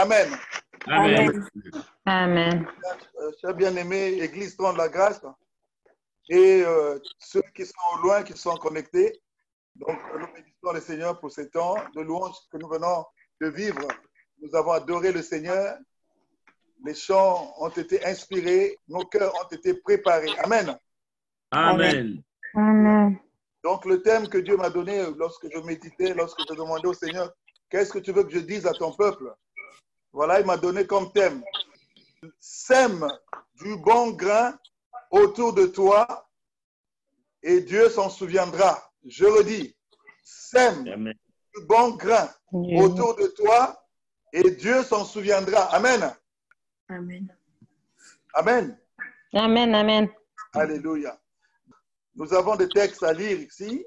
Amen. Amen. Amen. Euh, Chers bien-aimés, Église Tron de la Grâce, et euh, ceux qui sont au loin, qui sont connectés. Donc, nous bénissons le Seigneur pour ce temps de louange que nous venons de vivre. Nous avons adoré le Seigneur. Les chants ont été inspirés, nos cœurs ont été préparés. Amen. Amen. Amen. Donc, le thème que Dieu m'a donné lorsque je méditais, lorsque je demandais au Seigneur, qu'est-ce que tu veux que je dise à ton peuple? Voilà, il m'a donné comme thème, sème du bon grain autour de toi et Dieu s'en souviendra. Je redis, sème Amen. du bon grain autour de toi et Dieu s'en souviendra. Amen. Amen. Amen. Amen. Amen. Alléluia. Nous avons des textes à lire ici.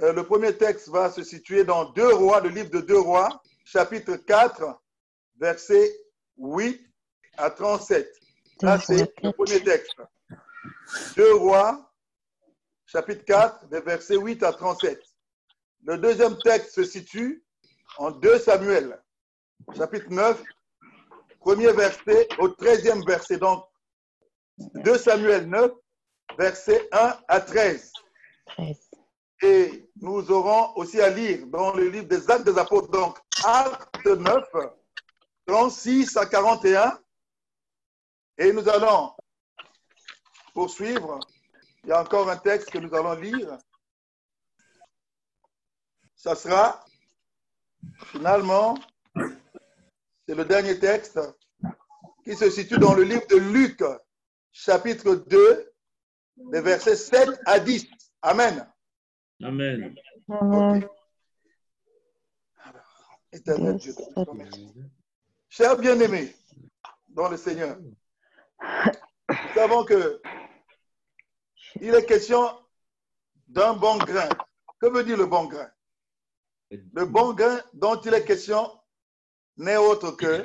Euh, le premier texte va se situer dans Deux Rois, le livre de Deux Rois, chapitre 4, versets 8 à 37. Là, c'est le premier texte. Deux Rois, chapitre 4, des versets 8 à 37. Le deuxième texte se situe en 2 Samuel, chapitre 9, premier verset au 13e verset. Donc, 2 Samuel 9, versets 1 à 13. 13. Et nous aurons aussi à lire dans le livre des Actes des Apôtres, donc Acte 9, 36 à 41. Et nous allons poursuivre. Il y a encore un texte que nous allons lire. Ça sera finalement, c'est le dernier texte qui se situe dans le livre de Luc, chapitre 2, des versets 7 à 10. Amen. Amen. Amen. Éternel Dieu, je te remercie. Chers bien-aimés dans le Seigneur, nous savons que il est question d'un bon grain. Que veut dire le bon grain? Le bon grain dont il est question n'est autre que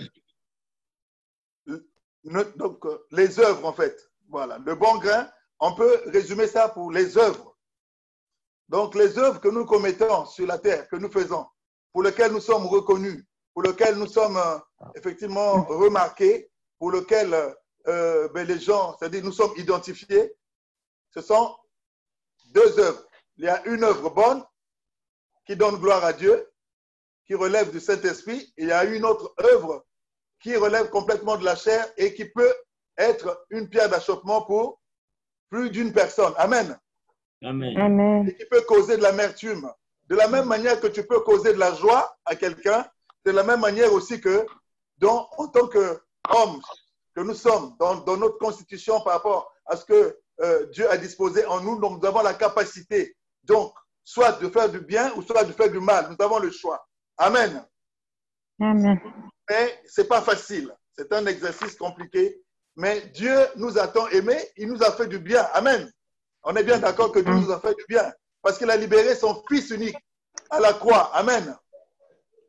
donc, les œuvres, en fait. Voilà. Le bon grain, on peut résumer ça pour les œuvres. Donc, les œuvres que nous commettons sur la terre, que nous faisons, pour lesquelles nous sommes reconnus, pour lesquelles nous sommes euh, effectivement remarqués, pour lesquelles euh, euh, ben, les gens, c'est-à-dire nous sommes identifiés, ce sont deux œuvres. Il y a une œuvre bonne qui donne gloire à Dieu, qui relève du Saint-Esprit, et il y a une autre œuvre qui relève complètement de la chair et qui peut être une pierre d'achoppement pour plus d'une personne. Amen Amen. Amen. et qui peut causer de l'amertume. De la même manière que tu peux causer de la joie à quelqu'un, de la même manière aussi que, dans, en tant qu'homme que nous sommes, dans, dans notre constitution par rapport à ce que euh, Dieu a disposé en nous, donc nous avons la capacité, donc, soit de faire du bien ou soit de faire du mal. Nous avons le choix. Amen. Amen. Mais ce n'est pas facile. C'est un exercice compliqué. Mais Dieu nous a tant aimés, il nous a fait du bien. Amen. On est bien d'accord que Dieu nous a fait du bien. Parce qu'il a libéré son Fils unique à la croix. Amen.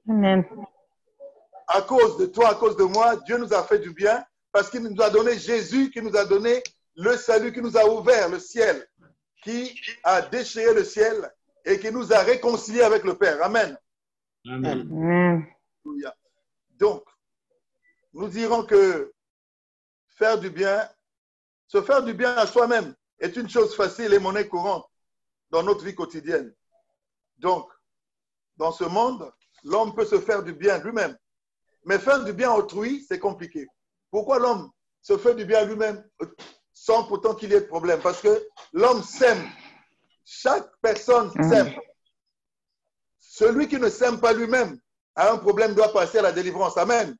Amen. À cause de toi, à cause de moi, Dieu nous a fait du bien parce qu'il nous a donné Jésus, qui nous a donné le salut, qui nous a ouvert le ciel, qui a déchiré le ciel et qui nous a réconciliés avec le Père. Amen. Amen. Amen. Donc, nous dirons que faire du bien, se faire du bien à soi-même est une chose facile et monnaie courante dans notre vie quotidienne. Donc, dans ce monde, l'homme peut se faire du bien lui-même. Mais faire du bien à autrui, c'est compliqué. Pourquoi l'homme se fait du bien à lui-même sans pourtant qu'il y ait de problème? Parce que l'homme s'aime. Chaque personne s'aime. Celui qui ne s'aime pas lui-même a un problème, doit passer à la délivrance. Amen.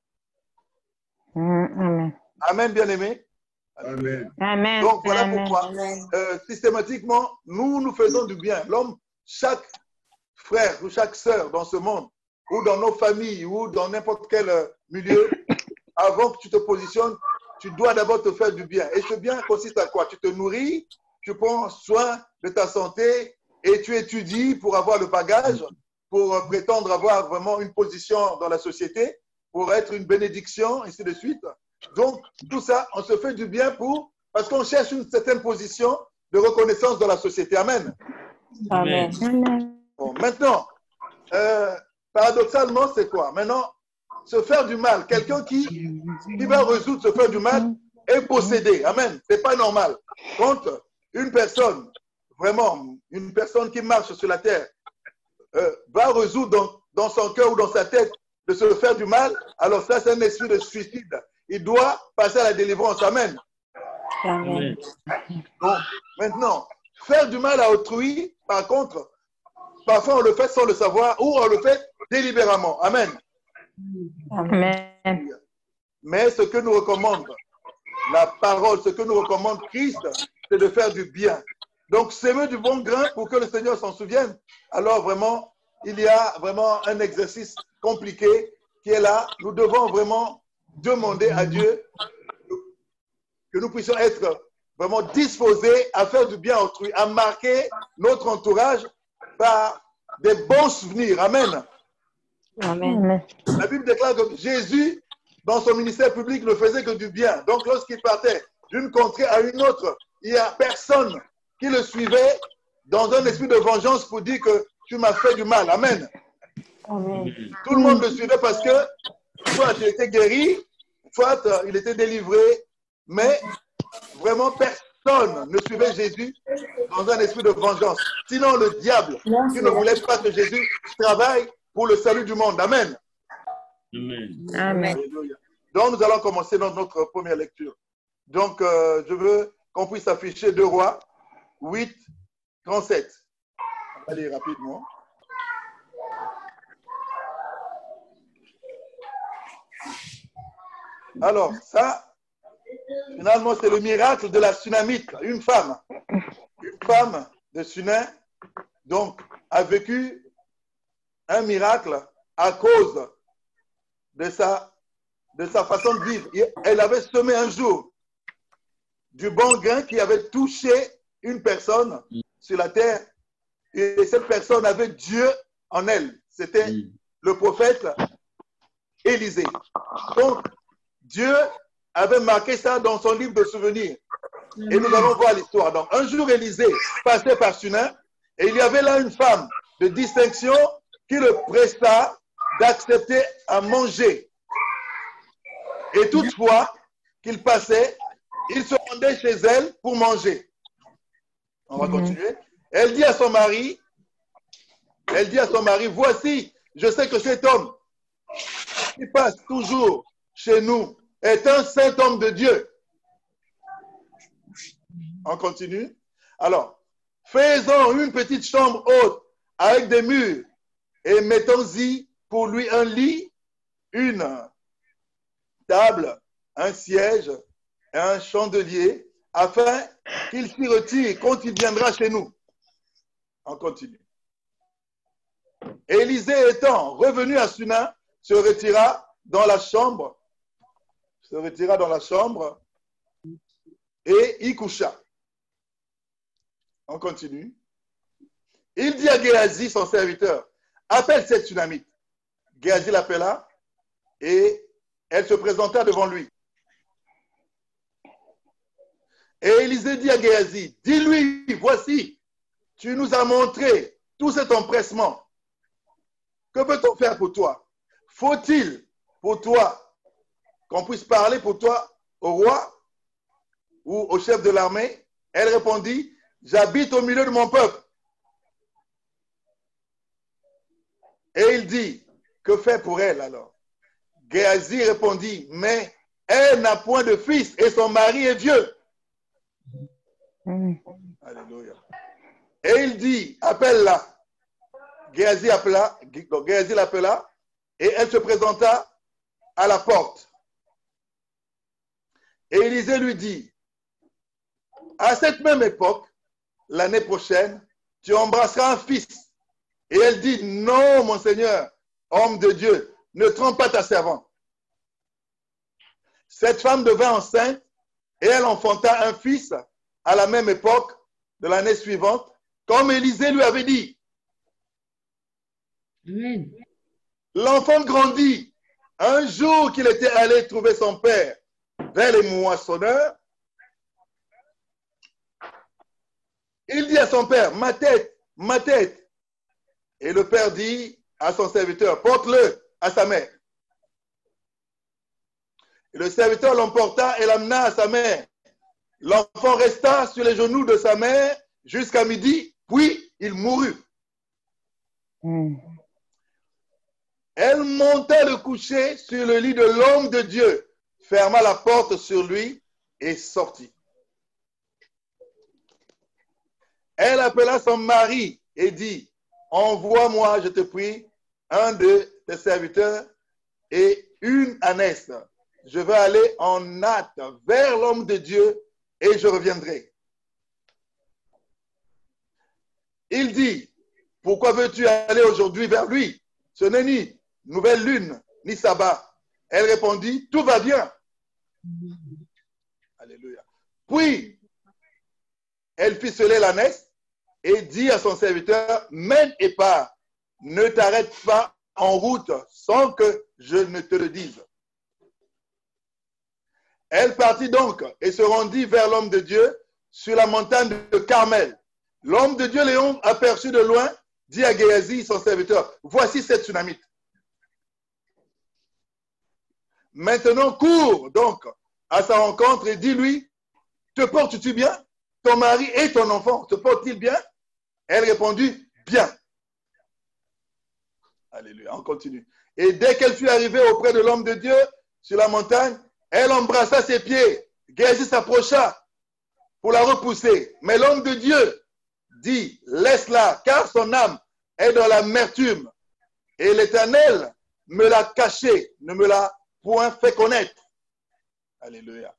Amen. Amen, bien-aimé. Amen. Amen. Donc voilà Amen. pourquoi euh, systématiquement, nous nous faisons du bien. L'homme, chaque frère ou chaque sœur dans ce monde, ou dans nos familles, ou dans n'importe quel euh, milieu, avant que tu te positionnes, tu dois d'abord te faire du bien. Et ce bien consiste à quoi? Tu te nourris, tu prends soin de ta santé et tu étudies pour avoir le bagage, pour euh, prétendre avoir vraiment une position dans la société, pour être une bénédiction, ainsi de suite. Donc, tout ça, on se fait du bien pour, parce qu'on cherche une certaine position de reconnaissance dans la société. Amen. Amen. Amen. Bon, maintenant, euh, paradoxalement, c'est quoi Maintenant, se faire du mal, quelqu'un qui, qui va résoudre se faire du mal, est possédé. Amen. C'est pas normal. Quand une personne, vraiment, une personne qui marche sur la terre, euh, va résoudre dans, dans son cœur ou dans sa tête de se faire du mal, alors ça, c'est un esprit de suicide. Il doit passer à la délivrance. Amen. Amen. Amen. Bon, maintenant, faire du mal à autrui, par contre, parfois on le fait sans le savoir ou on le fait délibérément. Amen. Amen. Mais ce que nous recommande la parole, ce que nous recommande Christ, c'est de faire du bien. Donc, s'aimer du bon grain pour que le Seigneur s'en souvienne. Alors, vraiment, il y a vraiment un exercice compliqué qui est là. Nous devons vraiment demander à Dieu que nous puissions être vraiment disposés à faire du bien à autrui, à marquer notre entourage par des bons souvenirs. Amen. Amen. La Bible déclare que Jésus, dans son ministère public, ne faisait que du bien. Donc, lorsqu'il partait d'une contrée à une autre, il n'y a personne qui le suivait dans un esprit de vengeance pour dire que tu m'as fait du mal. Amen. Amen. Tout le monde le suivait parce que soit il était guéri, soit euh, il était délivré, mais vraiment personne ne suivait Jésus dans un esprit de vengeance. Sinon, le diable qui ne voulait pas que Jésus travaille pour le salut du monde. Amen. Amen. Donc, nous allons commencer dans notre première lecture. Donc, euh, je veux qu'on puisse afficher 2 rois 8, 37. On va lire rapidement. Alors, ça, finalement, c'est le miracle de la tsunamite. Une femme, une femme de Sunan, donc, a vécu un miracle à cause de sa, de sa façon de vivre. Elle avait semé un jour du bon grain qui avait touché une personne sur la terre et cette personne avait Dieu en elle. C'était le prophète Élisée. Donc, Dieu avait marqué ça dans son livre de souvenirs. Et nous allons voir l'histoire. Donc, un jour, Élisée passait par Sunan et il y avait là une femme de distinction qui le presta d'accepter à manger. Et toutefois qu'il passait, il se rendait chez elle pour manger. On va Mhm. continuer. Elle dit à son mari, elle dit à son mari, voici, je sais que cet homme qui passe toujours chez nous est un saint homme de Dieu. On continue. Alors, faisons une petite chambre haute avec des murs et mettons-y pour lui un lit, une table, un siège, un chandelier, afin qu'il s'y retire quand il viendra chez nous. On continue. Élisée étant revenu à Sunan, se retira dans la chambre, se retira dans la chambre et y coucha. On continue. Il dit à Géasi, son serviteur, appelle cette tsunamite. Géasi l'appela et elle se présenta devant lui. Et Élisée dit à Géasi, dis-lui, voici, tu nous as montré tout cet empressement. Que peut-on faire pour toi? Faut-il pour toi qu'on puisse parler pour toi au roi ou au chef de l'armée Elle répondit, j'habite au milieu de mon peuple. Et il dit, que faire pour elle alors? Géasi répondit, mais elle n'a point de fils et son mari est vieux. Alléluia. Et il dit, appelle-la. Géasi l'appela et elle se présenta à la porte. Et Élisée lui dit, à cette même époque, l'année prochaine, tu embrasseras un fils. Et elle dit, non, mon Seigneur, homme de Dieu, ne trompe pas ta servante. Cette femme devint enceinte et elle enfanta un fils à la même époque de l'année suivante, comme Élisée lui avait dit. L'enfant grandit. Un jour qu'il était allé trouver son père vers les moissonneurs, il dit à son père, ma tête, ma tête. Et le père dit à son serviteur, porte-le à sa mère. Et le serviteur l'emporta et l'amena à sa mère. L'enfant resta sur les genoux de sa mère jusqu'à midi, puis il mourut. Mm. Elle monta le coucher sur le lit de l'homme de Dieu, ferma la porte sur lui et sortit. Elle appela son mari et dit, envoie-moi, je te prie, un de tes serviteurs et une ânesse. Je vais aller en hâte vers l'homme de Dieu et je reviendrai. Il dit, pourquoi veux-tu aller aujourd'hui vers lui? Ce n'est ni nouvelle lune, ni sabbat. Elle répondit, tout va bien. Puis, elle ficelait l'ânesse et dit à son serviteur, mène et pars, ne t'arrête pas en route sans que je ne te le dise. Elle partit donc et se rendit vers l'homme de Dieu sur la montagne de Carmel. L'homme de Dieu, Léon, aperçu de loin, dit à Géasi, son serviteur, voici cette tsunamite. Maintenant, cours donc à sa rencontre et dis-lui, te portes-tu bien? Ton mari et ton enfant te portent-ils bien? Elle répondit, bien. Alléluia, on continue. Et dès qu'elle fut arrivée auprès de l'homme de Dieu sur la montagne, elle embrassa ses pieds. Géasi s'approcha pour la repousser. Mais l'homme de Dieu dit, laisse-la, car son âme est dans l'amertume. Et l'Éternel me l'a caché, ne me l'a point fait connaître. Alléluia.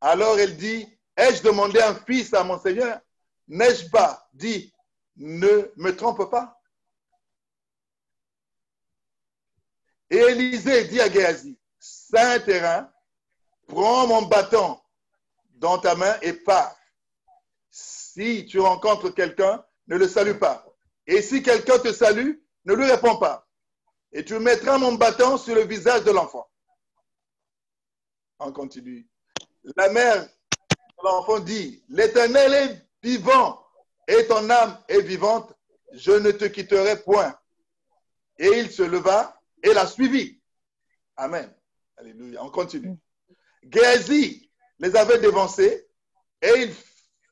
Alors elle dit, ai-je demandé un fils à mon Seigneur? N'ai-je pas dit, ne me trompe pas? Et Élisée dit à Géasi, Saint terrain, prends mon bâton dans ta main et pars. Si tu rencontres quelqu'un, ne le salue pas. Et si quelqu'un te salue, ne lui réponds pas. Et tu mettras mon bâton sur le visage de l'enfant. On continue. La mère de l'enfant dit, l'Éternel est vivant et ton âme est vivante, je ne te quitterai point. Et il se leva et la suivit. Amen. Alléluia. On continue. Géasi les avait dévancés et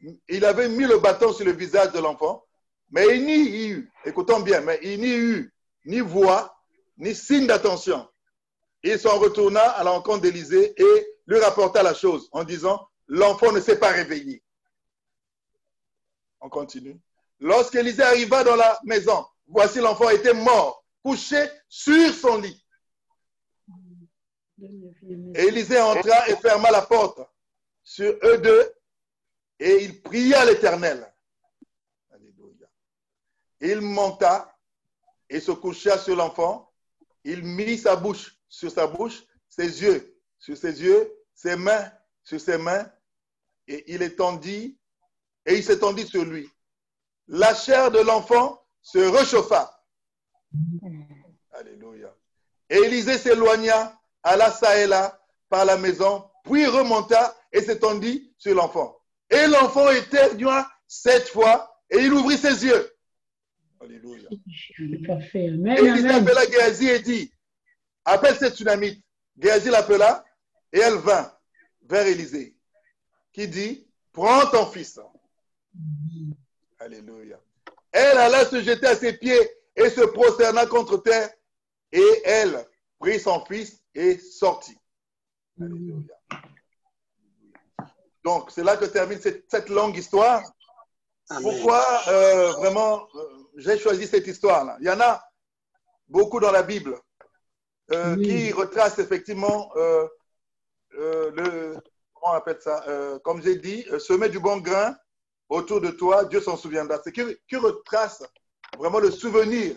il, il avait mis le bâton sur le visage de l'enfant, mais il n'y eut, écoutons bien, mais il n'y eut ni voix, ni signe d'attention. Il s'en retourna à l'encontre d'Élisée et lui rapporta la chose en disant, l'enfant ne s'est pas réveillé. On continue. Lorsqu'Élisée arriva dans la maison, voici l'enfant était mort, couché sur son lit. Élisée entra et ferma la porte sur eux deux et il pria l'Éternel. Il monta et se coucha sur l'enfant. Il mit sa bouche sur sa bouche, ses yeux sur ses yeux, ses mains sur ses mains, et il étendit, et il s'étendit sur lui. La chair de l'enfant se réchauffa. Alléluia. Élisée s'éloigna, alla ça et par la maison, puis remonta et s'étendit sur l'enfant. Et l'enfant éternua sept fois, et il ouvrit ses yeux. Alléluia. Parfait. Et amen. appela Géasi et dit, appelle cette tsunamite. Géasi l'appela et elle vint vers Élisée, qui dit, prends ton fils. Alléluia. Elle alla se jeter à ses pieds et se prosterna contre terre, et elle prit son fils et sortit. Alléluia. Donc, c'est là que termine cette, cette longue histoire. Pourquoi euh, vraiment euh, j'ai choisi cette histoire-là Il y en a beaucoup dans la Bible euh, Oui. qui retracent effectivement euh, euh, le, comment on appelle ça Euh, Comme j'ai dit, euh, semer du bon grain autour de toi, Dieu s'en souviendra. C'est qui, qui retrace vraiment le souvenir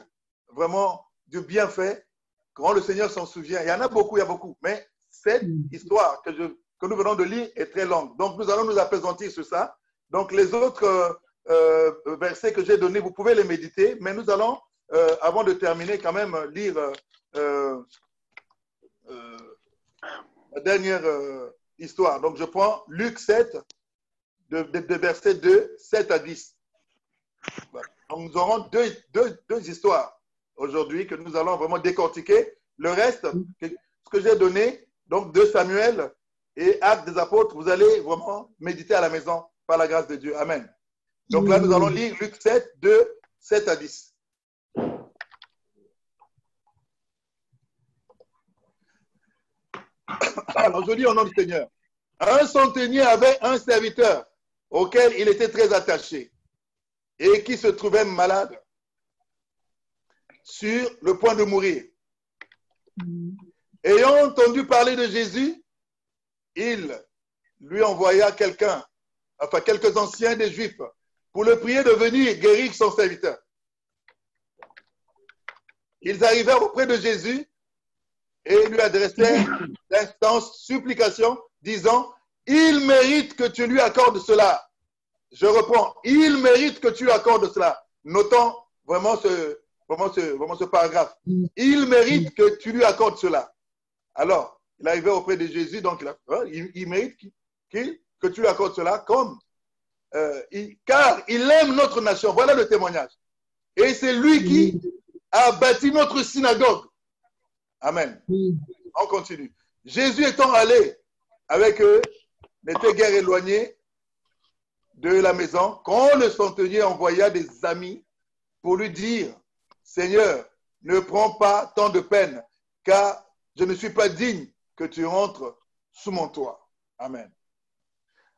vraiment du bienfait, comment le Seigneur s'en souvient. Il y en a beaucoup, il y a beaucoup. Mais cette Mm. histoire que, je, que nous venons de lire est très longue. Donc, nous allons nous appesantir sur ça. Donc, les autres euh, versets que j'ai donnés, vous pouvez les méditer, mais nous allons, euh, avant de terminer, quand même lire euh, la dernière histoire. Donc, je prends Luc 7, de, de, de versets 2, 7 à 10. Voilà. Donc, nous aurons deux, deux, deux histoires aujourd'hui que nous allons vraiment décortiquer. Le reste, ce que j'ai donné, donc 2 Samuel et Actes des Apôtres, vous allez vraiment méditer à la maison par la grâce de Dieu. Amen. Donc là, nous allons lire Luc 7, 2, 7 à 10. Alors, je lis au nom du Seigneur. Un centenier avait un serviteur auquel il était très attaché et qui se trouvait malade sur le point de mourir. Ayant entendu parler de Jésus, il lui envoya quelqu'un, enfin quelques anciens des Juifs, pour le prier de venir guérir son serviteur. Ils arrivèrent auprès de Jésus et lui adressèrent l'instance supplication, disant, il mérite que tu lui accordes cela. Je reprends, il mérite que tu lui accordes cela. Notons vraiment ce, vraiment ce, vraiment ce paragraphe. Il mérite que tu lui accordes cela. Alors, il arrivait auprès de Jésus, donc il, a, hein, il, il mérite que tu lui accordes cela comme, euh, il- car il aime notre nation. Voilà le témoignage. Et c'est lui qui a bâti notre synagogue. Amen. On continue. Jésus étant allé avec eux, n'était guère éloigné de la maison, quand le centenier envoya des amis pour lui dire, Seigneur, ne prends pas tant de peine, car je ne suis pas digne que tu rentres sous mon toit. Amen.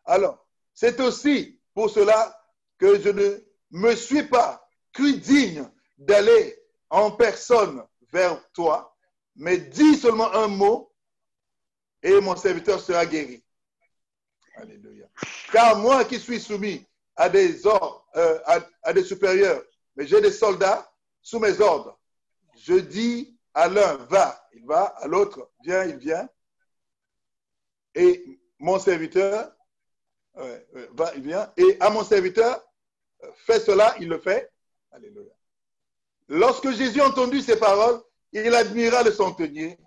Alors, c'est aussi pour cela que je ne me suis pas cru digne d'aller en personne vers toi, mais dis seulement un mot et mon serviteur sera guéri. Alléluia. Car moi qui suis soumis à des ordres, euh, à, à des supérieurs, mais j'ai des soldats sous mes ordres. Je dis à l'un, va, il va, à l'autre, viens, il vient. Et mon serviteur, Et à mon serviteur, fais cela, il le fait. Lorsque Jésus entendu ces paroles, il admira le centenier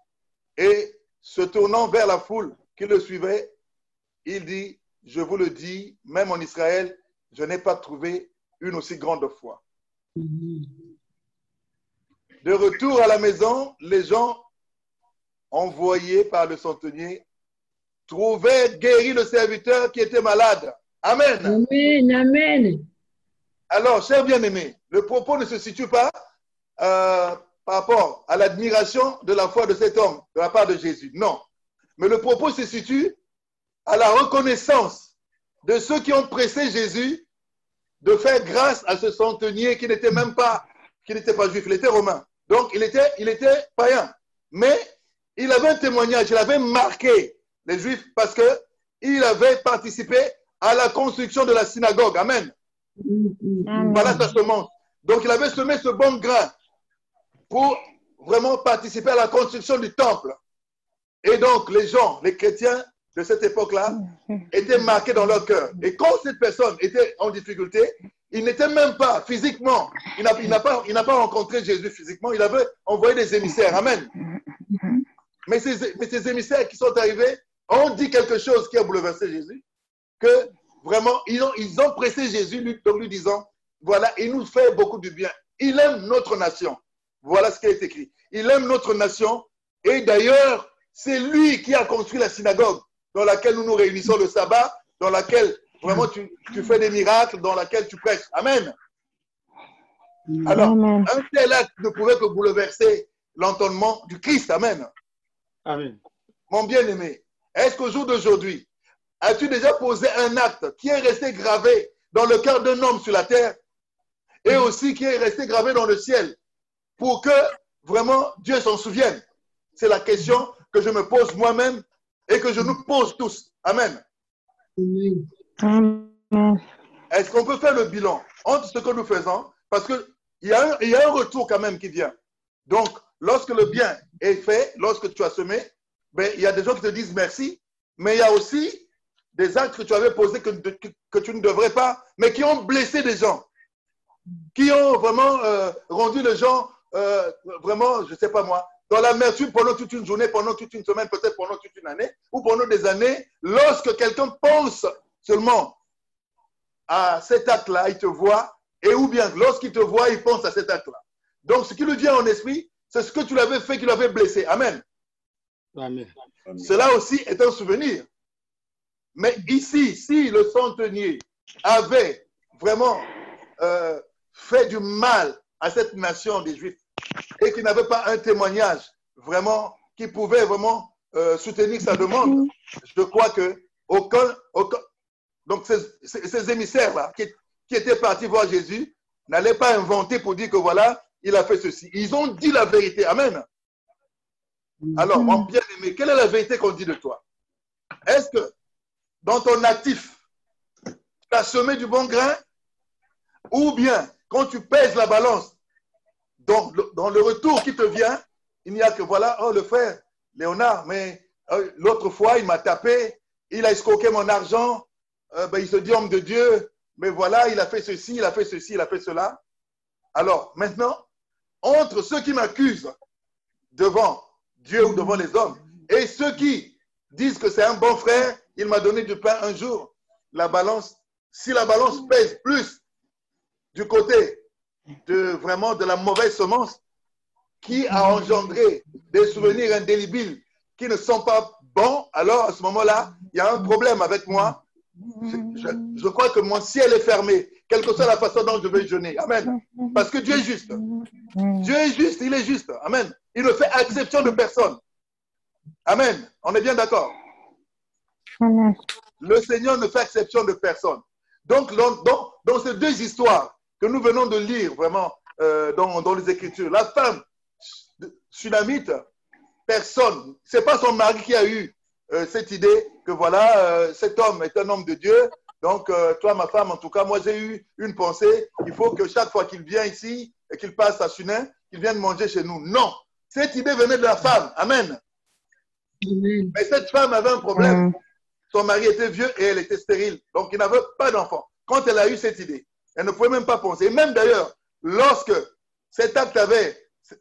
et se tournant vers la foule qui le suivait, il dit, je vous le dis, même en Israël, je n'ai pas trouvé une aussi grande foi. De retour à la maison, les gens envoyés par le centenier trouvaient guéri le serviteur qui était malade. Amen. Amen, amen. Alors, chers bien-aimés, le propos ne se situe pas euh, par rapport à l'admiration de la foi de cet homme de la part de Jésus. Non. Mais le propos se situe à la reconnaissance de ceux qui ont pressé Jésus de faire grâce à ce centenier qui n'était même pas, qui n'était pas juif, il était romain. Donc, il était, il était païen. Mais il avait un témoignage, il avait marqué les juifs parce que il avait participé à la construction de la synagogue. Amen. Voilà sa semence. Donc, il avait semé ce bon grain pour vraiment participer à la construction du temple. Et donc, les gens, les chrétiens de cette époque-là, étaient marqués dans leur cœur. Et quand cette personne était en difficulté, il n'était même pas physiquement, il n'a pas, il n'a pas rencontré Jésus physiquement, il avait envoyé des émissaires. Amen. Mais ces, mais ces émissaires qui sont arrivés ont dit quelque chose qui a bouleversé Jésus, que vraiment, ils ont, ils ont pressé Jésus, lui, donc lui disant, voilà, il nous fait beaucoup de bien. Il aime notre nation. Voilà ce qui est écrit. Il aime notre nation. Et d'ailleurs, c'est lui qui a construit la synagogue dans laquelle nous nous réunissons le sabbat, dans laquelle vraiment tu, tu fais des miracles, dans laquelle tu prêches. Amen. Alors, Amen. un tel acte ne pouvait que bouleverser l'entendement du Christ. Amen. Amen. Mon bien-aimé, est-ce qu'au jour d'aujourd'hui, as-tu déjà posé un acte qui est resté gravé dans le cœur d'un homme sur la terre et aussi qui est resté gravé dans le ciel pour que vraiment Dieu s'en souvienne? C'est la question que je me pose moi-même et que je nous pose tous. Amen. Est-ce qu'on peut faire le bilan entre ce que nous faisons? Parce qu'il y, y a un retour quand même qui vient. Donc, lorsque le bien est fait, lorsque tu as semé, ben, il y a des gens qui te disent merci, mais il y a aussi des actes que tu avais posés que, tu ne devrais pas, mais qui ont blessé des gens, qui ont vraiment euh, rendu les gens, euh, vraiment, je ne sais pas moi, dans l'amertume pendant toute une journée, pendant toute une semaine, peut-être pendant toute une année, ou pendant des années, lorsque quelqu'un pense seulement à cet acte-là, il te voit, et ou bien lorsqu'il te voit, il pense à cet acte-là. Donc, ce qui lui vient en esprit, c'est ce que tu l'avais fait qui l'avait blessé. Amen. Amen. Cela aussi est un souvenir. Mais ici, si le centenier avait vraiment euh, fait du mal à cette nation des Juifs et qu'il n'avait pas un témoignage vraiment qui pouvait vraiment euh, soutenir sa demande, je crois que aucun, aucun donc ces, ces- ces émissaires-là qui, qui étaient partis voir Jésus n'allaient pas inventer pour dire que voilà, il a fait ceci. Ils ont dit la vérité. Amen. Alors, mon bien-aimé, quelle est la vérité qu'on dit de toi? Est-ce que dans ton actif, tu as semé du bon grain? Ou bien, quand tu pèses la balance, dans le, dans le retour qui te vient, il n'y a que voilà, oh le frère Léonard, mais euh, l'autre fois, il m'a tapé, il a escroqué mon argent, euh, ben, il se dit homme de Dieu, mais voilà, il a fait ceci, il a fait ceci, il a fait cela. Alors, maintenant, entre ceux qui m'accusent devant Dieu ou devant les hommes, et ceux qui disent que c'est un bon frère, il m'a donné du pain un jour, la balance, si la balance pèse plus du côté de vraiment de la mauvaise semence qui a engendré des souvenirs indélébiles qui ne sont pas bons, alors à ce moment-là, il y a un problème avec moi. Je, crois que mon ciel est fermé, quelle que soit la façon dont je vais jeûner. Amen. Parce que Dieu est juste. Dieu est juste, il est juste. Amen. Il ne fait exception de personne. Amen. On est bien d'accord. Le Seigneur ne fait exception de personne. Donc, dans, dans- dans ces deux histoires que nous venons de lire vraiment euh, dans, dans les Écritures, la femme sunamite, personne, c'est pas son mari qui a eu euh, cette idée que voilà, euh, cet homme est un homme de Dieu. Donc, euh, toi, ma femme, en tout cas, moi, j'ai eu une pensée. Il faut que chaque fois qu'il vient ici et qu'il passe à Sunin, qu'il vienne manger chez nous. Non, cette idée venait de la femme. Amen. Mais cette femme avait un problème. Son mari était vieux et elle était stérile. Donc, il n'avait pas d'enfant. Quand elle a eu cette idée, elle ne pouvait même pas penser. Et même d'ailleurs, lorsque cet acte avait,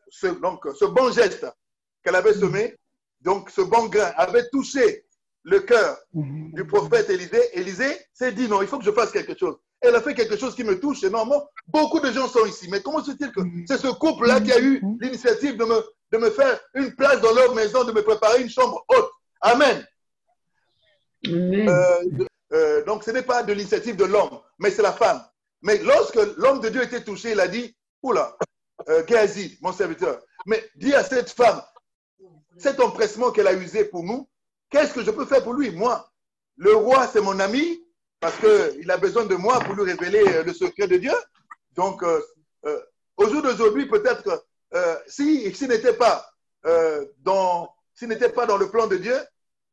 ce, donc, ce bon geste qu'elle avait semé, donc ce bon grain avait touché le cœur du prophète Élisée, Élisée s'est dit non, il faut que je fasse quelque chose. Elle a fait quelque chose qui me touche énormément. Beaucoup de gens sont ici. Mais comment se fait-il que c'est ce couple-là qui a eu l'initiative de me, de me faire une place dans leur maison, de me préparer une chambre haute? Amen. Amen. Euh, euh, donc, ce n'est pas de l'initiative de l'homme, mais c'est la femme. Mais lorsque l'homme de Dieu était touché, il a dit Oula, euh, Géasi, mon serviteur, mais dis à cette femme, cet empressement qu'elle a usé pour nous, qu'est-ce que je peux faire pour lui? Moi, le roi, c'est mon ami, parce qu'il a besoin de moi pour lui révéler euh, le secret de Dieu. Donc, euh, euh, au jour d'aujourd'hui, peut-être s'il n'était pas, dans, pas dans le plan de Dieu,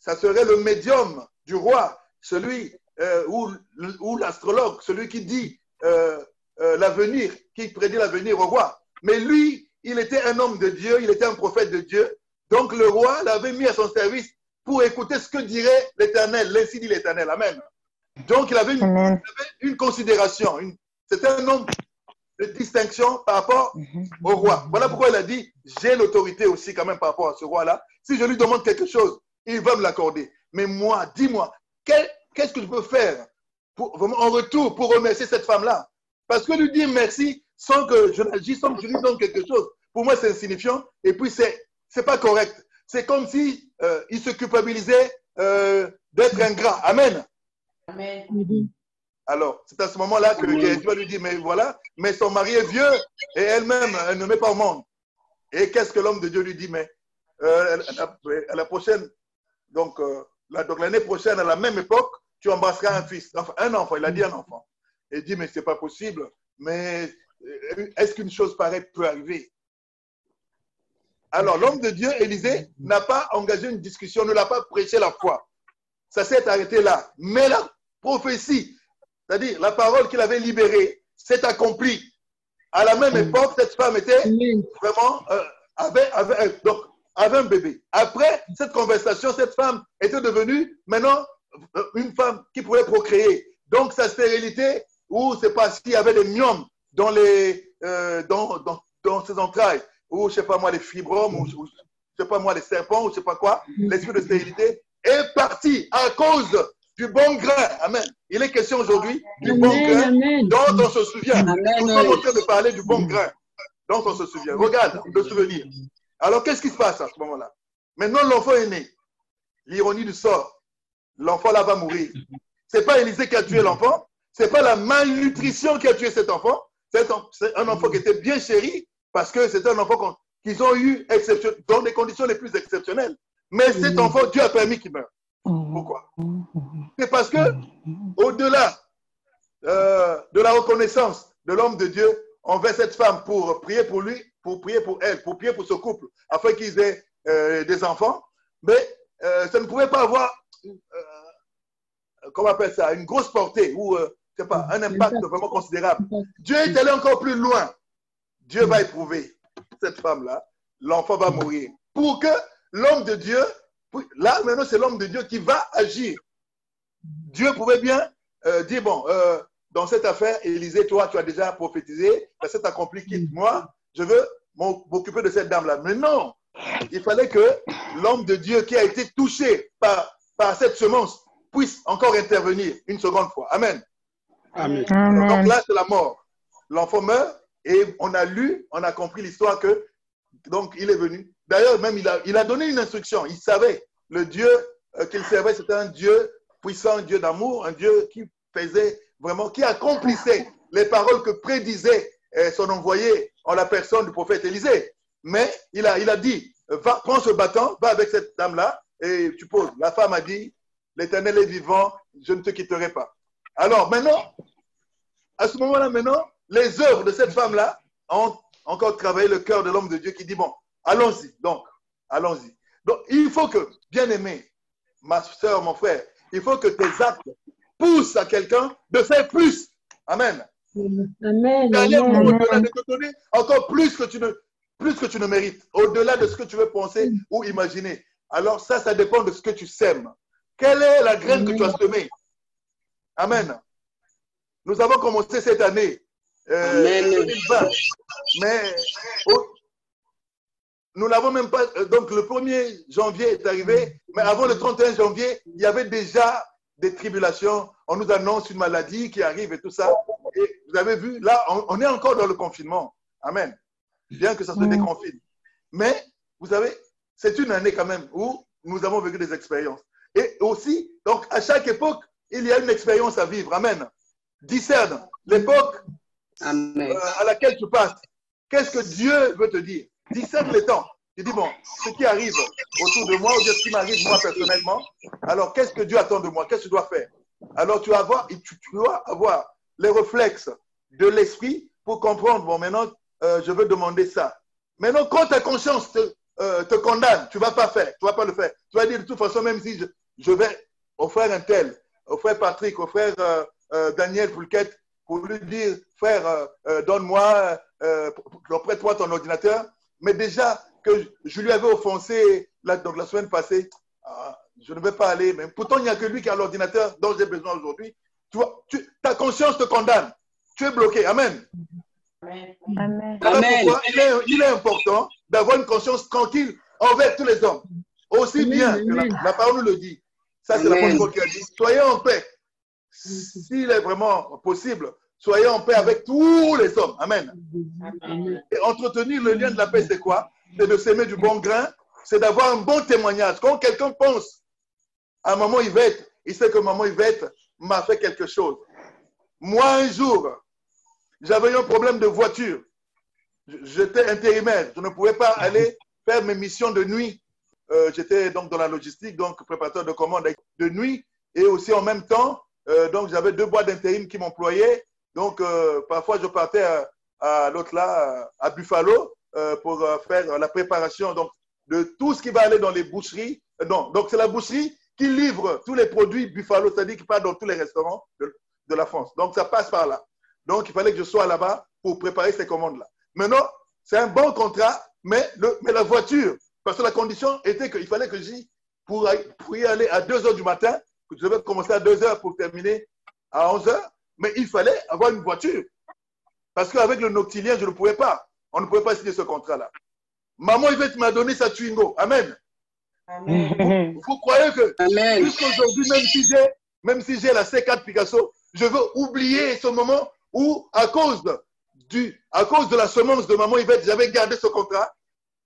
ça serait le médium du roi, celui ou, l'astrologue, celui qui dit l'avenir, qui prédit l'avenir au roi. Mais lui, il était un homme de Dieu, il était un prophète de Dieu. Donc le roi l'avait mis à son service pour écouter ce que dirait l'Éternel, l'ainsi dit l'Éternel. Amen. Donc il avait une, Amen. il avait une considération. C'était un homme de distinction par rapport au roi. Voilà pourquoi il a dit, j'ai l'autorité aussi quand même par rapport à ce roi-là. Si je lui demande quelque chose, il va me l'accorder. Mais moi, dis-moi, qu'est-ce que je peux faire pour, en retour pour remercier cette femme-là? Parce que lui dire merci sans que je n'agisse, sans que je lui donne quelque chose, pour moi c'est insignifiant et puis c'est c'est pas correct. C'est comme si euh, il se culpabilisait euh, d'être ingrat. Amen. Mhm. Alors, c'est à ce moment-là que Jésus lui dit, mais voilà, mais son mari est vieux et elle-même, elle ne met pas au monde. Et qu'est-ce que l'homme de Dieu lui dit, mais euh, à la- à la prochaine, donc euh, la- donc l'année prochaine, à la même époque, tu embrasseras un fils, enfin un enfant, il a dit un enfant. Et il dit, mais c'est pas possible, mais euh, est-ce qu'une chose pareille peut arriver? Alors, l'homme de Dieu, Élisée, n'a pas engagé une discussion, ne l'a pas prêché la foi. Ça s'est arrêté là. Mais la prophétie, c'est-à-dire la parole qu'il avait libérée, s'est accomplie. À la même époque, cette femme était Amen. vraiment, euh, avait, avait, euh, donc, avait un bébé. Après cette conversation, cette femme était devenue maintenant euh, une femme qui pouvait procréer. Donc sa stérilité, ou c'est parce qu'il y avait des myomes dans, les, euh, dans, dans, dans ses entrailles, ou je sais pas moi, les fibromes, ou, ou je sais pas moi, les serpents, ou je sais pas quoi, l'esprit de stérilité est parti à cause du bon grain. Amen. Il est question aujourd'hui du bon grain Amen. dont on se souvient. Amen, Nous sommes en train de parler du bon grain dont on se souvient. Regarde le souvenir. Alors, qu'est-ce qui se passe à ce moment-là? Maintenant, l'enfant est né. L'ironie du sort. L'enfant là va mourir. C'est pas Élisée qui a tué l'enfant. C'est pas la malnutrition qui a tué cet enfant. C'est un enfant qui était bien chéri parce que c'est un enfant qu'ils ont eu exception- dans des conditions les plus exceptionnelles. Mais cet enfant, Dieu a permis qu'il meure. Pourquoi? C'est parce que au-delà euh, de la reconnaissance de l'homme de Dieu envers cette femme pour prier pour lui, pour prier pour elle, pour prier pour ce couple, afin qu'ils aient euh, des enfants, mais euh, ça ne pouvait pas avoir, comment on appelle ça, une grosse portée ou, je sais pas, un impact vraiment considérable. Dieu est allé encore plus loin. Dieu va éprouver cette femme-là, l'enfant va mourir, pour que l'homme de Dieu, là maintenant c'est l'homme de Dieu qui va agir. Dieu pouvait bien euh, dire, bon, euh, dans cette affaire, Élisée, toi, tu as déjà prophétisé, ça s'est accompli, quitte moi, je veux m'occuper de cette dame-là. Mais non, il fallait que l'homme de Dieu qui a été touché par, par cette semence puisse encore intervenir une seconde fois. Amen. Amen. Donc là, c'est la mort. L'enfant meurt et on a lu, on a compris l'histoire que, donc, il est venu. D'ailleurs, même, il a, il a donné une instruction. Il savait, le Dieu euh, qu'il servait, c'était un Dieu puissant, un Dieu d'amour, un Dieu qui faisait vraiment, qui accomplissait les paroles que prédisait euh, son envoyé en la personne du prophète Élisée. Mais il a, il a dit, va, prends ce bâton, va avec cette dame-là et tu poses. La femme a dit, l'Éternel est vivant, je ne te quitterai pas. Alors maintenant, à ce moment-là, maintenant, les œuvres de cette femme-là ont encore travaillé le cœur de l'homme de Dieu qui dit, bon, allons-y, donc, allons-y. Donc, il faut que, bien aimé, ma soeur, mon frère, il faut que tes actes poussent à quelqu'un de faire plus. Amen. Amen. Au-delà de te donner encore plus que tu ne, plus que tu ne mérites, au-delà de ce que tu veux penser ou imaginer. Alors ça, ça dépend de ce que tu sèmes. Quelle est la graine que tu as semée? Amen. Nous avons commencé cette année, euh, Amen. 2020, mais au- nous n'avons même pas. euh, Donc le 1er janvier est arrivé, mais avant le 31 janvier, il y avait déjà des tribulations. On nous annonce une maladie qui arrive et tout ça. Et vous avez vu, là, on, on est encore dans le confinement. Amen. Bien que ça se Mm. déconfine. Mais, vous savez, c'est une année quand même où nous avons vécu des expériences. Et aussi, donc, à chaque époque, il y a une expérience à vivre. Amen. Discerne l'époque Amen. euh, à laquelle tu passes. Qu'est-ce que Dieu veut te dire? Discerne les temps. Tu dis, bon, ce qui arrive autour de moi, ou bien ce qui m'arrive moi personnellement, alors qu'est-ce que Dieu attend de moi? Qu'est-ce que je dois faire? Alors tu, avoir, tu, tu dois avoir les réflexes de l'esprit pour comprendre, bon, maintenant, euh, je veux demander ça. Maintenant, quand ta conscience te, euh, condamne, tu ne vas pas faire, tu vas pas le faire. Tu vas dire, de toute façon, même si je, vais au frère un tel, au frère Patrick, au frère Daniel Poulquet, pour lui dire, frère, euh, euh, donne-moi, euh, prête-moi ton ordinateur. Mais déjà que je- lui avais offensé la, donc la semaine passée, ah, je ne vais pas aller. Mais pourtant, il n'y a que lui qui a l'ordinateur dont j'ai besoin aujourd'hui. Tu vois, tu- ta conscience te condamne. Tu es bloqué. Amen. Amen. Pourquoi? Il est, il est important d'avoir une conscience tranquille envers tous les hommes. Aussi bien que la, la parole nous le dit. Ça, c'est l'apôtre Paul qui a dit. Soyez en paix. S'il est vraiment possible, soyez en paix avec tous les hommes. Amen. Amen. Et entretenir le lien de la paix, c'est quoi? C'est de s'aimer du bon grain, c'est d'avoir un bon témoignage. Quand quelqu'un pense à maman Yvette, il sait que maman Yvette m'a fait quelque chose. Moi, un jour, j'avais eu un problème de voiture. J'étais intérimaire. Je ne pouvais pas aller faire mes missions de nuit. Euh, J'étais donc dans la logistique, donc préparateur de commandes de nuit. Et aussi en même temps, euh, donc j'avais deux boîtes d'intérim qui m'employaient. Donc euh, parfois je partais à, l'autre là, à Buffalo, euh, pour faire la préparation de tout ce qui va aller dans les boucheries. Non, donc c'est la boucherie qui livre tous les produits Buffalo, c'est-à-dire qui part dans tous les restaurants de, de la France. Donc ça passe par là. Donc il fallait que je sois là-bas pour préparer ces commandes-là. Maintenant, c'est un bon contrat, mais, le, mais la voiture, parce que la condition était qu'il fallait que j'y, pour, pour y aller à 2 heures du matin, que je devais commencer à 2 heures pour terminer à 11 heures, mais il fallait avoir une voiture. Parce qu'avec le noctilien, je ne pouvais pas. On ne pouvait pas signer ce contrat-là. Maman Yvette m'a donné sa Twingo. Amen. Amen. Vous, vous croyez que jusqu'aujourd'hui, même si j'ai même si j'ai la C4 Picasso, je veux oublier ce moment où, à cause, du, à cause de la semence de maman Yvette, j'avais gardé ce contrat.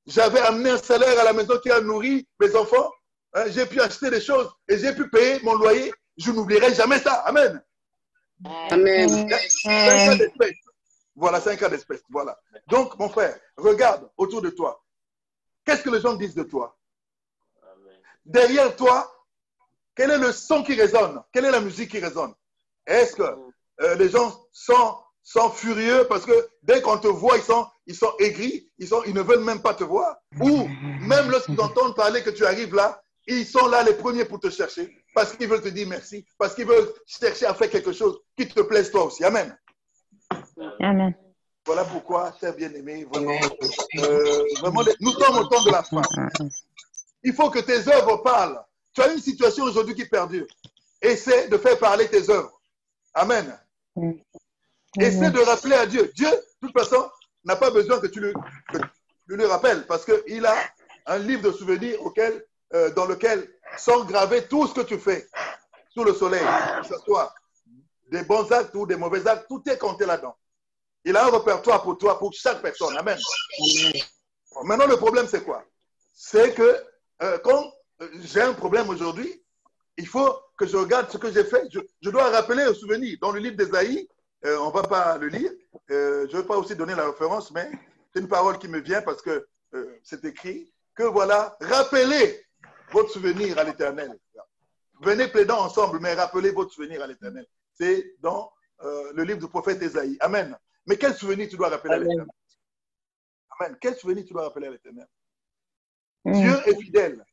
J'avais amené un salaire à la maison qui a nourri mes enfants. Hein, j'ai pu acheter des choses et j'ai pu payer mon loyer. Je n'oublierai jamais ça. Amen. Amen. C'est un cas d'espèce. Voilà, c'est un cas d'espèce. Voilà. Donc, mon frère, regarde autour de toi. Qu'est-ce que les gens disent de toi? Amen. Derrière toi, quel est le son qui résonne? Quelle est la musique qui résonne? Est-ce que euh, les gens sont, sont furieux parce que dès qu'on te voit, ils sont, ils sont aigris, ils, sont, ils ne veulent même pas te voir? Ou même lorsqu'ils entendent parler que tu arrives là, ils sont là les premiers pour te chercher parce qu'ils veulent te dire merci, parce qu'ils veulent chercher à faire quelque chose qui te plaise toi aussi. Amen. Amen. Voilà pourquoi, cher bien-aimé, vraiment, euh, vraiment, nous sommes au temps de la fin. Il faut que tes œuvres parlent. Tu as une situation aujourd'hui qui perdure. Essaie de faire parler tes œuvres. Amen. Essaie de rappeler à Dieu. Dieu, de toute façon, n'a pas besoin que tu le, que tu le rappelles parce qu'il a un livre de souvenirs auquel, euh, dans lequel sont gravés tout ce que tu fais sous le soleil, que ce soit des bons actes ou des mauvais actes, tout est compté là-dedans. Il a un répertoire pour toi, pour chaque personne. Amen. Maintenant, le problème, c'est quoi? C'est que euh, quand euh, j'ai un problème aujourd'hui, il faut que je regarde ce que j'ai fait. Je, dois rappeler au souvenir. Dans le livre d'Ésaïe, euh, on ne va pas le lire. Euh, je ne vais pas aussi donner la référence, mais c'est une parole qui me vient parce que c'est écrit que voilà, rappelez votre souvenir à l'éternel. Venez plaidant ensemble, mais rappelez votre souvenir à l'éternel. C'est dans euh, le livre du prophète Ésaïe. Amen. Mais quel souvenir tu dois rappeler à l'éternel? Amen. Quel souvenir tu dois rappeler à l'éternel? Dieu est fidèle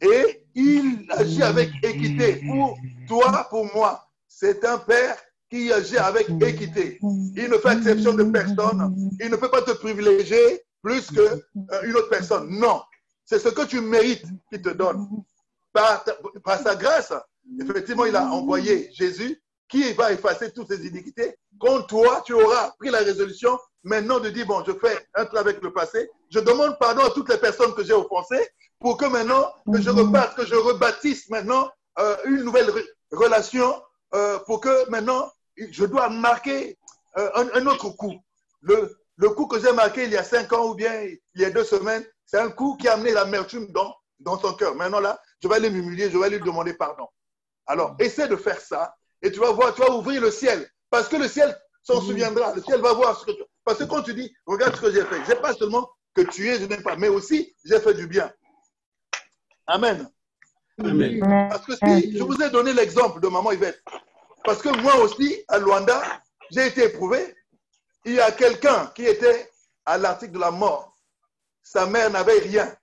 et il agit avec équité pour toi, pour moi. C'est un père qui agit avec équité. Il ne fait exception de personne. Il ne peut pas te privilégier plus qu'une autre personne. Non. C'est ce que tu mérites qu'il te donne. Par, par sa grâce, effectivement, il a envoyé Jésus qui va effacer toutes ces iniquités. Quand toi, tu auras pris la résolution maintenant de dire, bon, je fais un travail avec le passé. Je demande pardon à toutes les personnes que j'ai offensées pour que maintenant, que je reparte, que je rebâtisse maintenant euh, une nouvelle re- relation euh, pour que maintenant, je dois marquer euh, un, un autre coup. Le, le coup que j'ai marqué il y a cinq ans ou bien il y a deux semaines, c'est un coup qui a amené l'amertume dans, dans son cœur. Maintenant là, je vais aller m'humilier, je vais lui demander pardon. Alors, essaie de faire ça et tu vas voir, tu vas ouvrir le ciel. Parce que le ciel s'en souviendra. Le ciel va voir ce que tu... Parce que quand tu dis, regarde ce que j'ai fait, j'ai pas seulement que tu es, je n'aime pas, mais aussi j'ai fait du bien. Amen. Amen. Parce que si je vous ai donné l'exemple de maman Yvette, parce que moi aussi, à Luanda, j'ai été éprouvé. Il y a quelqu'un qui était à l'article de la mort. Sa mère n'avait rien.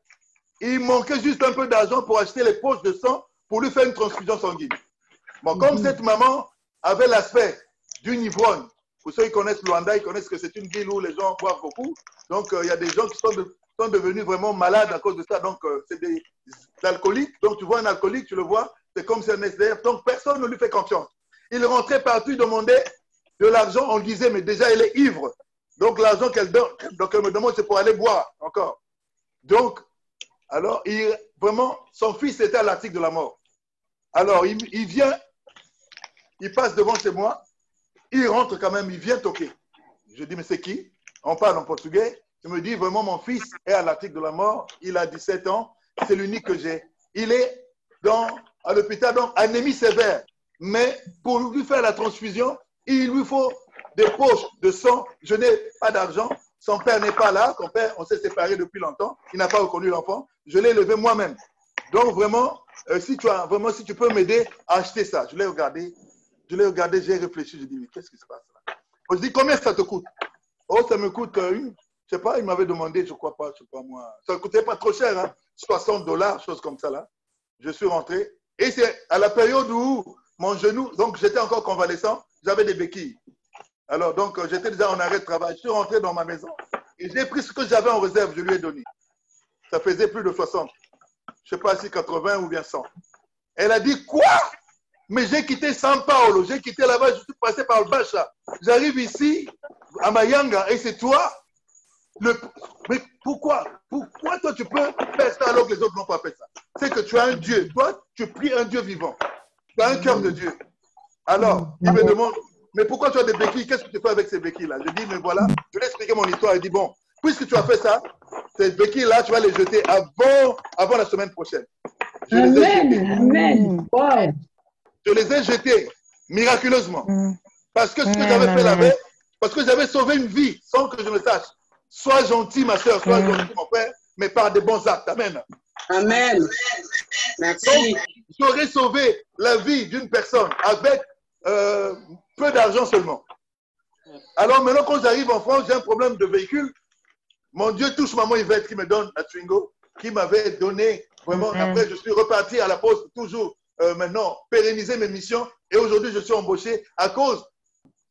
Il manquait juste un peu d'argent pour acheter les poches de sang pour lui faire une transfusion sanguine. Bon, comme cette maman avait l'aspect d'une ivrogne, pour ceux qui connaissent Luanda, ils connaissent que c'est une ville où les gens boivent beaucoup. Donc, euh, il y a des gens qui sont, de- sont devenus vraiment malades à cause de ça. Donc, euh, c'est des alcooliques. Donc, tu vois un alcoolique, tu le vois, c'est comme c'est un SDF. Donc, personne ne lui fait confiance. Il rentrait partout, il demandait de l'argent. On disait, mais déjà, elle est ivre. Donc, l'argent qu'elle donne, me demande, c'est pour aller boire encore. Donc, alors, vraiment, son fils était à l'article de la mort. Alors, il, il vient, il passe devant chez moi, il rentre quand même, il vient toquer. Je dis, mais c'est qui? On parle en portugais. Il me dit, vraiment, mon fils est à l'article de la mort, il a 17 ans, c'est l'unique que j'ai. Il est dans, à l'hôpital, donc anémie sévère. Mais pour lui faire la transfusion, il lui faut des poches de sang. Je n'ai pas d'argent. Son père n'est pas là. Son père, on s'est séparés depuis longtemps. Il n'a pas reconnu l'enfant. Je l'ai élevé moi-même. Donc vraiment, euh, si tu as vraiment, si tu peux m'aider à acheter ça, je l'ai regardé. Je l'ai regardé, j'ai réfléchi, j'ai dit, mais qu'est-ce qui se passe là? Je dis, combien ça te coûte? Oh, ça me coûte euh, une. Je sais pas, il m'avait demandé, je crois pas, je sais pas moi. Ça ne coûtait pas trop cher, hein. 60 dollars, chose comme ça là. Je suis rentré. Et c'est à la période où mon genou, donc j'étais encore convalescent, j'avais des béquilles. Alors, donc, euh, j'étais déjà en arrêt de travail. Je suis rentré dans ma maison et j'ai pris ce que j'avais en réserve, je lui ai donné. Ça faisait plus de 60. Je ne sais pas si 80 ou bien 100. Elle a dit, quoi? Mais j'ai quitté San Paulo, j'ai quitté là-bas, je suis passé par le Bacha. J'arrive ici, à Mayanga, et c'est toi? Le... Mais pourquoi? Pourquoi toi tu peux faire ça alors que les autres n'ont pas fait ça? C'est que tu as un Dieu. Toi, tu pries un Dieu vivant. Tu as un cœur de Dieu. Alors, il me demande, mais pourquoi tu as des béquilles? Qu'est-ce que tu fais avec ces béquilles-là? Je dis, mais voilà, je lui ai expliqué mon histoire. Il dit, bon, puisque tu as fait ça, ces béquilles-là, tu vas les jeter avant, avant la semaine prochaine. Je les ai jetées. Amen. Amen. Wow. Je les ai jetées miraculeusement. Mm. Parce que ce que Amen, j'avais fait la amen. veille, parce que j'avais sauvé une vie sans que je le sache. Sois gentil, ma soeur, sois Amen. gentil, mon frère, mais par des bons actes. Amen. Amen. Merci. Donc, j'aurais sauvé la vie d'une personne avec euh, peu d'argent seulement. Alors maintenant, quand j'arrive en France, j'ai un problème de véhicule. Mon Dieu touche maman Yvette qui me donne la Twingo, qui m'avait donné vraiment. Après, je suis reparti à la poste, toujours euh, maintenant, pérenniser mes missions. Et aujourd'hui, je suis embauché à cause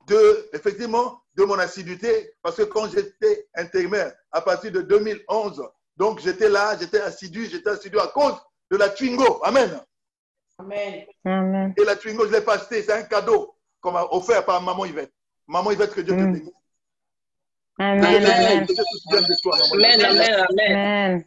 de, effectivement, de mon assiduité. Parce que quand j'étais intérimaire, à partir de 2011, donc j'étais là, j'étais assidu, j'étais assidu à cause de la Twingo. Amen. Amen. Amen. Et la Twingo, je ne l'ai pas acheté. C'est un cadeau m'a offert par maman Yvette. Maman Yvette, que Dieu te bénisse. Amen. Amen. Amen. Que Dieu se souvienne de toi, maman Amen, amen.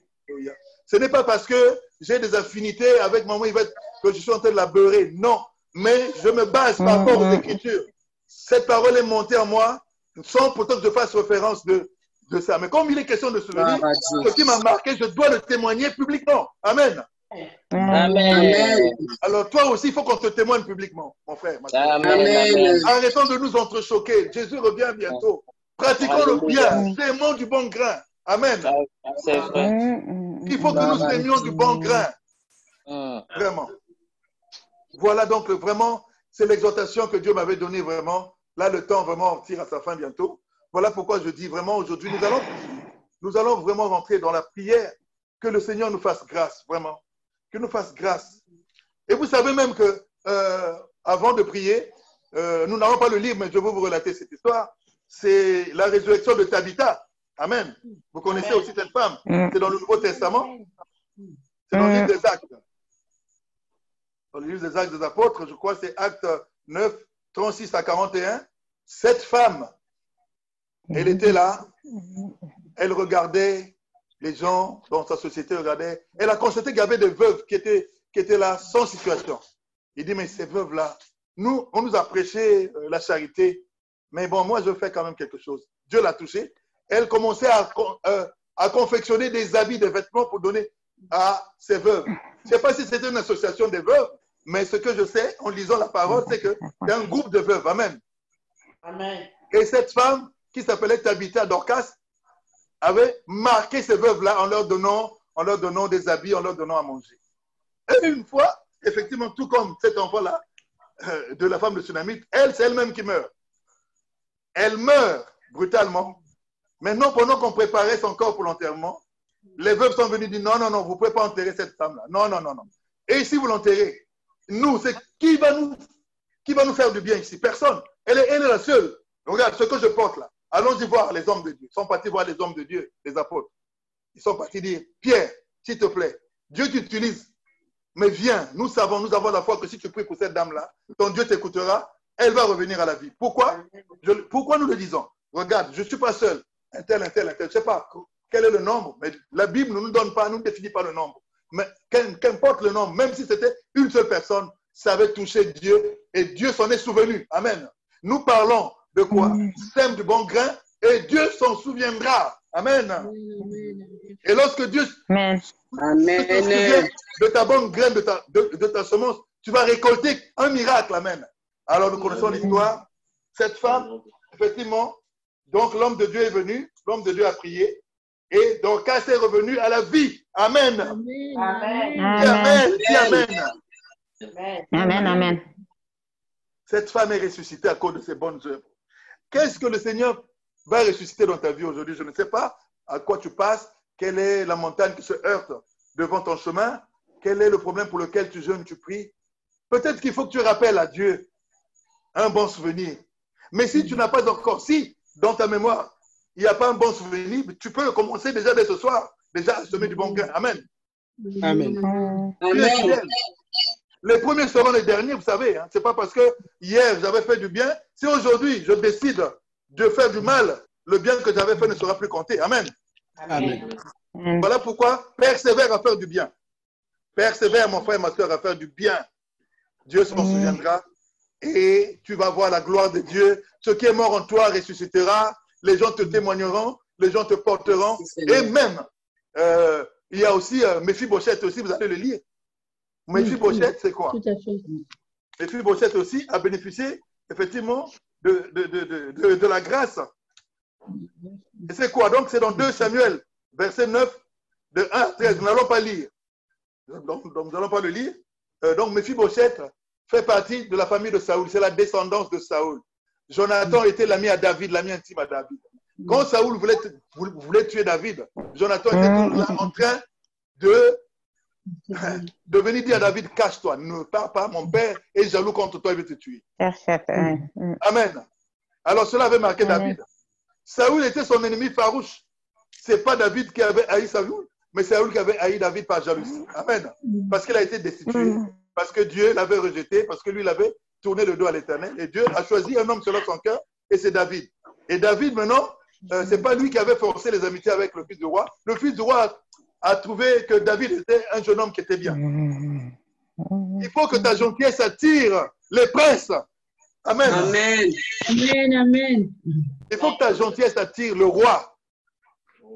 Ce n'est pas parce que j'ai des affinités avec maman Yvette que je suis en train de la beurrer. Non. Mais je me base par Mm, rapport aux mm. Écritures. Cette parole est montée en moi sans pourtant que je fasse référence de, de ça. Mais comme il est question de souvenir, Dieu. ce qui m'a marqué, je dois le témoigner publiquement. Amen. Amen. Alors toi aussi, il faut qu'on te témoigne publiquement, mon frère. Amen. Amen. Arrêtons de nous entrechoquer. Jésus revient bientôt. Pratiquons le bien. Sémons du bon grain. Amen. Vrai. Il faut que nous sémions du bon grain. Mm. Vraiment. Voilà donc vraiment, c'est l'exhortation que Dieu m'avait donnée vraiment. Là, le temps vraiment tire à sa fin bientôt. Voilà pourquoi je dis vraiment aujourd'hui, nous allons, nous allons vraiment rentrer dans la prière. Que le Seigneur nous fasse grâce, vraiment. Que nous fasse grâce. Et vous savez même que euh, avant de prier, euh, nous n'avons pas le livre, mais je vais vous relater cette histoire. C'est la résurrection de Tabitha. Amen. Vous connaissez Amen. aussi cette femme. mm. C'est dans le Nouveau Testament. C'est dans le livre des Actes. Dans le livre des Actes des Apôtres, je crois que c'est Acte 9, 36 à 41. Cette femme, elle était là, elle regardait les gens dans sa société, regardait. Elle a constaté qu'il y avait des veuves qui étaient, qui étaient là sans situation. Il dit, mais ces veuves-là, nous, on nous a prêché euh, la charité, mais bon, moi, je fais quand même quelque chose. Dieu l'a touchée. Elle commençait à, euh, à confectionner des habits, des vêtements pour donner à ces veuves. Je ne sais pas si c'était une association des veuves, mais ce que je sais en lisant la parole, c'est que c'est un groupe de veuves. Amen. Amen. Et cette femme, qui s'appelait Tabitha Dorcas, avait marqué ces veuves-là en leur donnant, en leur donnant des habits, en leur donnant à manger. Et une fois, effectivement, tout comme cet enfant-là, euh, de la femme de Tsunamite, elle, c'est elle-même qui meurt. Elle meurt brutalement. Maintenant, pendant qu'on préparait son corps pour l'enterrement, les veuves sont venues dire non, non, non, vous ne pouvez pas enterrer cette femme-là. Non, non, non, non. Et si vous l'enterrez, nous, c'est qui va nous, qui va nous faire du bien ici? Personne. Elle est, elle est la seule. Regarde ce que je porte là. Allons-y voir les hommes de Dieu. Ils sont partis voir les hommes de Dieu, les apôtres. Ils sont partis dire Pierre, s'il te plaît, Dieu t'utilise. Mais viens, nous savons, nous avons la foi que si tu pries pour cette dame-là, ton Dieu t'écoutera, elle va revenir à la vie. Pourquoi? Pourquoi nous le disons? Regarde, je ne suis pas seul. Un tel, un tel, un tel. Je ne sais pas quel est le nombre, mais la Bible ne nous donne pas, ne nous définit pas le nombre. Mais qu'im- qu'importe le nombre, même si c'était une seule personne, ça avait touché Dieu et Dieu s'en est souvenu. Amen. Nous parlons de quoi Sème du bon grain et Dieu s'en souviendra. Amen. Et lorsque Dieu Amen. se souvient de ta bonne graine, de ta, de, de ta semence, tu vas récolter un miracle. Amen. Alors nous connaissons l'histoire. Cette femme, effectivement, donc l'homme de Dieu est venu, l'homme de Dieu a prié, et donc est revenu à la vie. Amen. Amen. Amen. Amen. Amen. Amen. Amen. Cette femme est ressuscitée à cause de ses bonnes œuvres. Qu'est-ce que le Seigneur va ressusciter dans ta vie aujourd'hui? Je ne sais pas à quoi tu passes, quelle est la montagne qui se heurte devant ton chemin, quel est le problème pour lequel tu jeûnes, tu pries? Peut-être qu'il faut que tu rappelles à Dieu un bon souvenir. Mais si tu n'as pas encore, si dans ta mémoire, il n'y a pas un bon souvenir, tu peux commencer déjà dès ce soir, déjà à semer du bon grain. Amen. Amen. Amen. Les premiers seront les derniers, vous savez. Hein. Ce n'est pas parce que hier j'avais fait du bien. Si aujourd'hui je décide de faire du mal, le bien que j'avais fait ne sera plus compté. Amen. Amen. Amen. Voilà pourquoi persévère à faire du bien. Persévère, mon frère, ma soeur, à faire du bien. Dieu s'en souviendra et tu vas voir la gloire de Dieu. Ce qui est mort en toi ressuscitera. Les gens te témoigneront, les gens te porteront et même euh, il y a aussi euh, Mephibosheth aussi, vous allez le lire. Mephibosheth, c'est quoi Tout à fait. Aussi a bénéficié effectivement de, de, de, de, de- de la grâce. Et c'est quoi? Donc c'est dans 2 Samuel, verset 9, de 1 à 13. Nous n'allons pas lire. Donc, donc, nous n'allons pas le lire. Euh, donc Mephibosheth fait partie de la famille de Saoul. C'est la descendance de Saoul. Jonathan était l'ami à David, l'ami intime à David. Quand Saoul voulait, voulait- voulait tuer David, Jonathan était toujours là en train de, de venir dire à David, cache-toi, ne pars pas, mon père est jaloux contre toi, il veut te tuer. Amen. Alors cela avait marqué. David. Saoul était son ennemi farouche. C'est pas David qui avait haï Saoul, mais Saoul qui avait haï David par jalousie. Amen. Parce qu'il a été destitué, Mm. parce que Dieu l'avait rejeté, parce que lui, il avait tourné le dos à l'éternel. Et Dieu a choisi un homme selon son cœur, et c'est David. Et David, maintenant, euh, c'est pas lui qui avait forcé les amitiés avec le fils du roi. Le fils du roi a, trouvé que David était un jeune homme qui était bien. Mm. Il faut que ta gentillesse attire les princes. Amen. Amen. Amen, amen. Il faut que ta gentillesse attire le roi.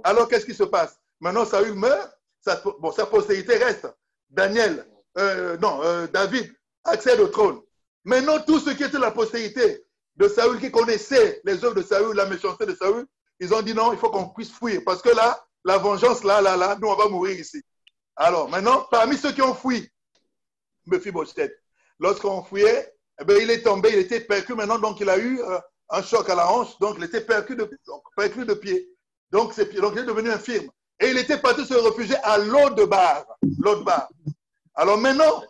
Alors, qu'est-ce qui se passe? Maintenant, Saül meurt, sa, bon, sa postérité reste. Daniel, euh, non, euh, David accède au trône. Maintenant, tous ceux qui étaient la postérité de Saül, qui connaissaient les œuvres de Saül, la méchanceté de Saül, ils ont dit non, il faut qu'on puisse fuir. Parce que là, la vengeance, là, là, là, nous, on va mourir ici. Alors, maintenant, parmi ceux qui ont fui, Mephibosheth, lorsqu'on fouillait, eh ben, il est tombé, il était percu maintenant, donc il a eu euh, un choc à la hanche, donc il était percu de, percu de pied. Donc, c'est- donc il est devenu infirme. Et il était parti se réfugier à Lodebar. Lodebar. Alors maintenant,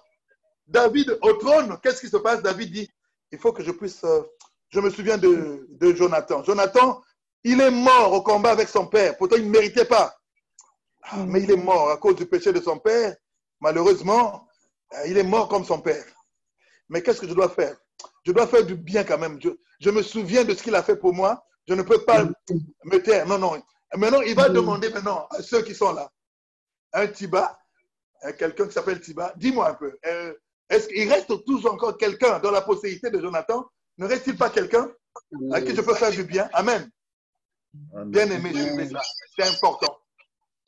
David au trône, qu'est-ce qui se passe? David dit, il faut que je puisse... euh, je me souviens de, de Jonathan. Jonathan, il est mort au combat avec son père. Pourtant, il ne méritait pas. Ah, Mais il est mort à cause du péché de son père. Malheureusement, euh, il est mort comme son père. Mais qu'est-ce que je dois faire? Je dois faire du bien quand même. Je, je me souviens de ce qu'il a fait pour moi. Je ne peux pas me taire. Non, non. Maintenant, il va demander maintenant à ceux qui sont là, un Tiba, euh, quelqu'un qui s'appelle Tiba, dis-moi un peu, euh, est-ce qu'il reste toujours encore quelqu'un dans la postérité de Jonathan? Ne reste-t-il pas quelqu'un à qui je peux faire du bien? Amen. Bien aimé, je fais ça. C'est important.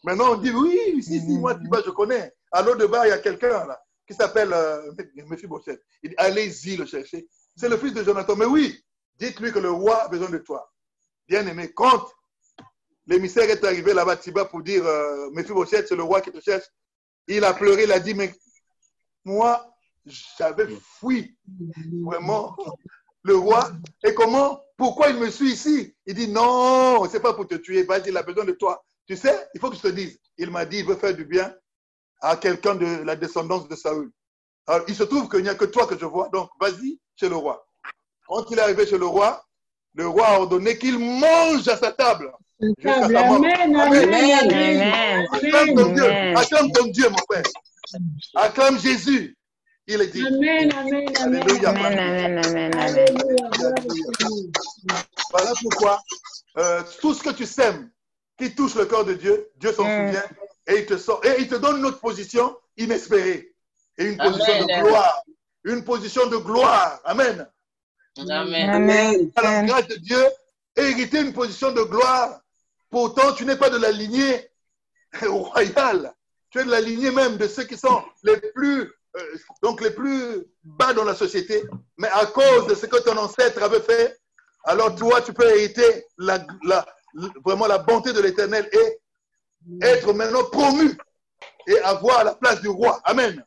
Maintenant, on dit oui, si, si, moi, Tiba, je connais. À l'autre de bas, il y a quelqu'un là qui s'appelle euh, Mephibosheth. Il dit allez-y le chercher. C'est le fils de Jonathan. Mais oui, dites-lui que le roi a besoin de toi. Bien aimé, quand l'émissaire est arrivé là-bas, Tiba, pour dire euh, Mephibosheth, c'est le roi qui te cherche, il a pleuré, il a dit mais moi, j'avais fui vraiment le roi. Et comment Pourquoi il me suit ici? Il dit non, c'est pas pour te tuer. Vas-y, il a besoin de toi. Tu sais, il faut que je te dise. Il m'a dit, il veut faire du bien à quelqu'un de la descendance de Saül. Alors, il se trouve qu'il n'y a que toi que je vois. Donc, vas-y chez le roi. Quand il est arrivé chez le roi, le roi a ordonné qu'il mange à sa table. Jusqu'à sa mort. Amen, amen. Acclame ton Dieu. Amen. Acclame ton Dieu, mon frère. Acclame Jésus. Il est dit. Amen, amen, amen. Alléluia. Amen, amen, amen. Voilà pourquoi euh, tout ce que tu sèmes qui touche le cœur de Dieu, Dieu s'en Mm. souvient et il te sort et il te donne une autre position inespérée et une position Amen. de gloire. Une position de gloire. Amen. Amen. Amen. À la grâce de Dieu, hériter une position de gloire. Pourtant, tu n'es pas de la lignée royale. Tu es de la lignée même de ceux qui sont les plus, euh, donc les plus bas dans la société. Mais à cause de ce que ton ancêtre avait fait, alors toi, tu peux hériter la, la- vraiment la bonté de l'éternel et être maintenant promu et avoir la place du roi. Amen.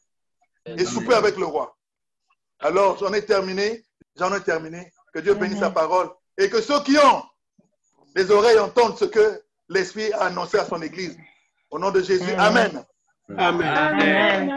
Et souper avec le roi. Alors, j'en ai terminé. J'en ai terminé. Que Dieu bénisse sa parole. Et que ceux qui ont les oreilles entendent ce que l'Esprit a annoncé à son Église. Au nom de Jésus. Amen. Amen. Amen,